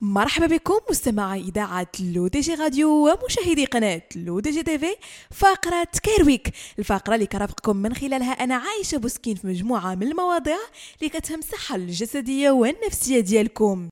مرحبا بكم مستمعي إذاعة L'ODJ Radio ومشاهدي قناة L'ODJ TV في فقرة Care Week الفقرة اللي كرافقكم من خلالها أنا عايشة بوسكين في مجموعة من المواضيع اللي كتهم الصحة الجسدية والنفسية ديالكم.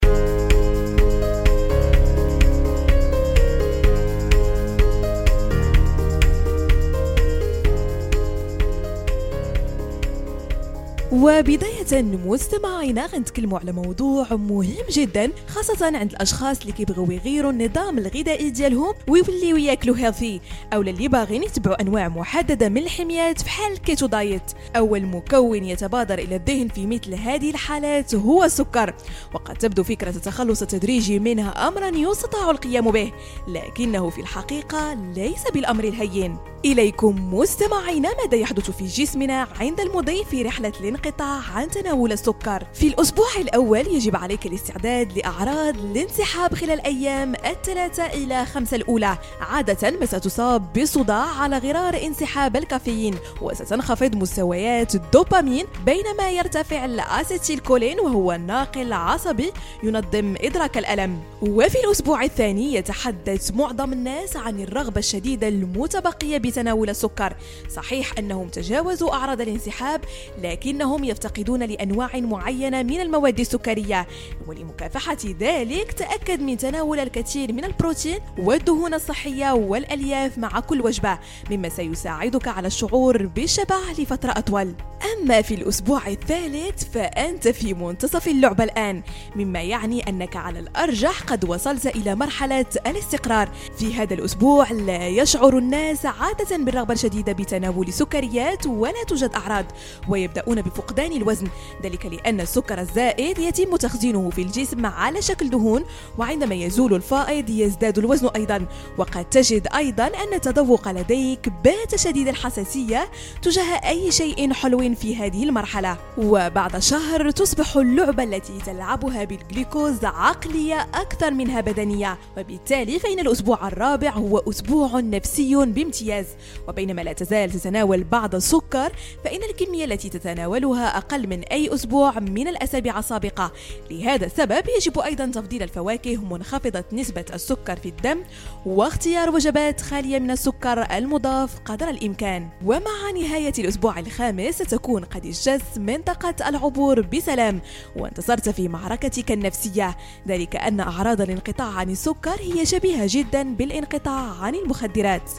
وبداية مستمعينا غنتكلموا على موضوع مهم جدا خاصة عند الأشخاص اللي كيبغيو يغيروا النظام الغذائي ديالهم ويوليو ياكلوا healthy أو اللي باغيين يتبعوا أنواع محددة من الحميات بحال ال keto diet أول مكون يتبادر إلى الذهن في مثل هذه الحالات هو السكر. وقد تبدو فكرة التخلص التدريجي منها أمرا يستطاع القيام به لكنه في الحقيقة ليس بالأمر الهين. إليكم مستمعينا ماذا يحدث في جسمنا عند المضي في رحلة الانقطاع عن تناول السكر. في الأسبوع الأول يجب عليك الاستعداد لأعراض الانسحاب خلال الأيام الثلاثة إلى خمسة الأولى. عادة ما ستصاب بصداع على غرار انسحاب الكافيين وستنخفض مستويات الدوبامين بينما يرتفع الأسيتيلكولين وهو ناقل عصبي ينظم إدراك الألم. وفي الأسبوع الثاني يتحدث معظم الناس عن الرغبة الشديدة المتبقية بتناول السكر. صحيح أنهم تجاوزوا أعراض الانسحاب لكنهم يفتقدون لأنواع معينة من المواد السكرية ولمكافحة ذلك تأكد من تناول الكثير من البروتين والدهون الصحية والألياف مع كل وجبة مما سيساعدك على الشعور بالشبع لفترة أطول. أما في الأسبوع الثالث فأنت في منتصف اللعبة الآن مما يعني أنك على الأرجح قد وصلت إلى مرحلة الاستقرار. في هذا الأسبوع لا يشعر الناس عادة بالرغبة الشديدة بتناول سكريات ولا توجد أعراض ويبدأون بفقدان الوزن. ذلك لأن السكر الزائد يتم تخزينه في الجسم على شكل دهون وعندما يزول الفائض يزداد الوزن أيضا. وقد تجد أيضا أن التذوق لديك بات شديد الحساسية تجاه أي شيء حلو في هذه المرحلة. وبعد شهر تصبح اللعبة التي تلعبها بالجليكوز عقلية أكثر منها بدنية. وبالتالي فإن الأسبوع الرابع هو أسبوع نفسي بامتياز. وبينما لا تزال تتناول بعض السكر فإن الكمية التي تتناولها أقل من أي أسبوع من الأسابيع السابقة. لهذا السبب يجب أيضا تفضيل الفواكه منخفضة نسبة السكر في الدم واختيار وجبات خالية من السكر المضاف قدر الإمكان. ومع نهاية الأسبوع الخامس ستكون قد اجتزت منطقة العبور بسلام وانتصرت في معركتك النفسية. ذلك أن أعراض الانقطاع عن السكر هي شبيهة جدا بالانقطاع عن المخدرات.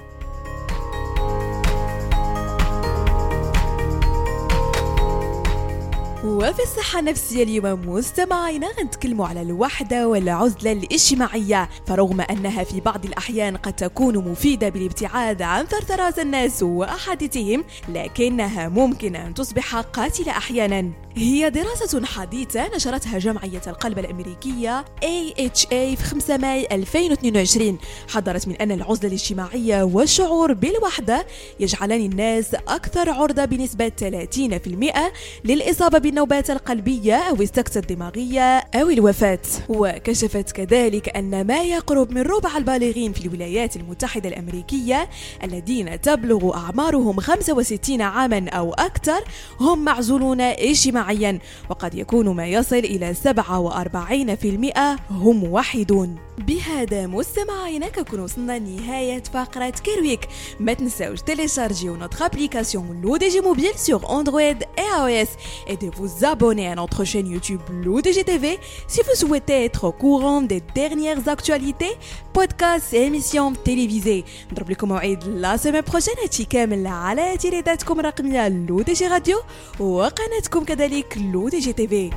وفي الصحة النفسية اليوم مستمعينا غنتكلموا على الوحدة والعزلة الاجتماعية. فرغم أنها في بعض الأحيان قد تكون مفيدة بالابتعاد عن ثرثرات الناس وأحاديثهم لكنها ممكن أن تصبح قاتلة أحيانا. هي دراسة حديثة نشرتها جمعية القلب الأمريكية AHA في 5 ماي 2022 حذرت من أن العزلة الاجتماعية والشعور بالوحدة يجعلان الناس أكثر عرضة بنسبة 30% للإصابة بالنوبات القلبية أو السكتة الدماغية أو الوفاة. وكشفت كذلك أن ما يقرب من ربع البالغين في الولايات المتحدة الأمريكية الذين تبلغ أعمارهم 65 عاما أو أكثر هم معزولون اجتماعيا. وقد يكون ما يصل إلى 47% هم وحيدون بهذا مستمعينا كنكون وصلنا لنهاية فقرة كيرويك ما تنساوش تيليشارجيو notre application l'ODG Mobile sur Android et iOS et de vous abonner à notre chaîne YouTube l'ODG TV si vous souhaitez être au courant des dernières actualités, podcasts et émissions télévisées نضرب لكم موعد la semaine prochaine هادشي كامل على إذاعتكم الرقمية L'ODJ Radio وقناتكم كذلك L'ODJ TV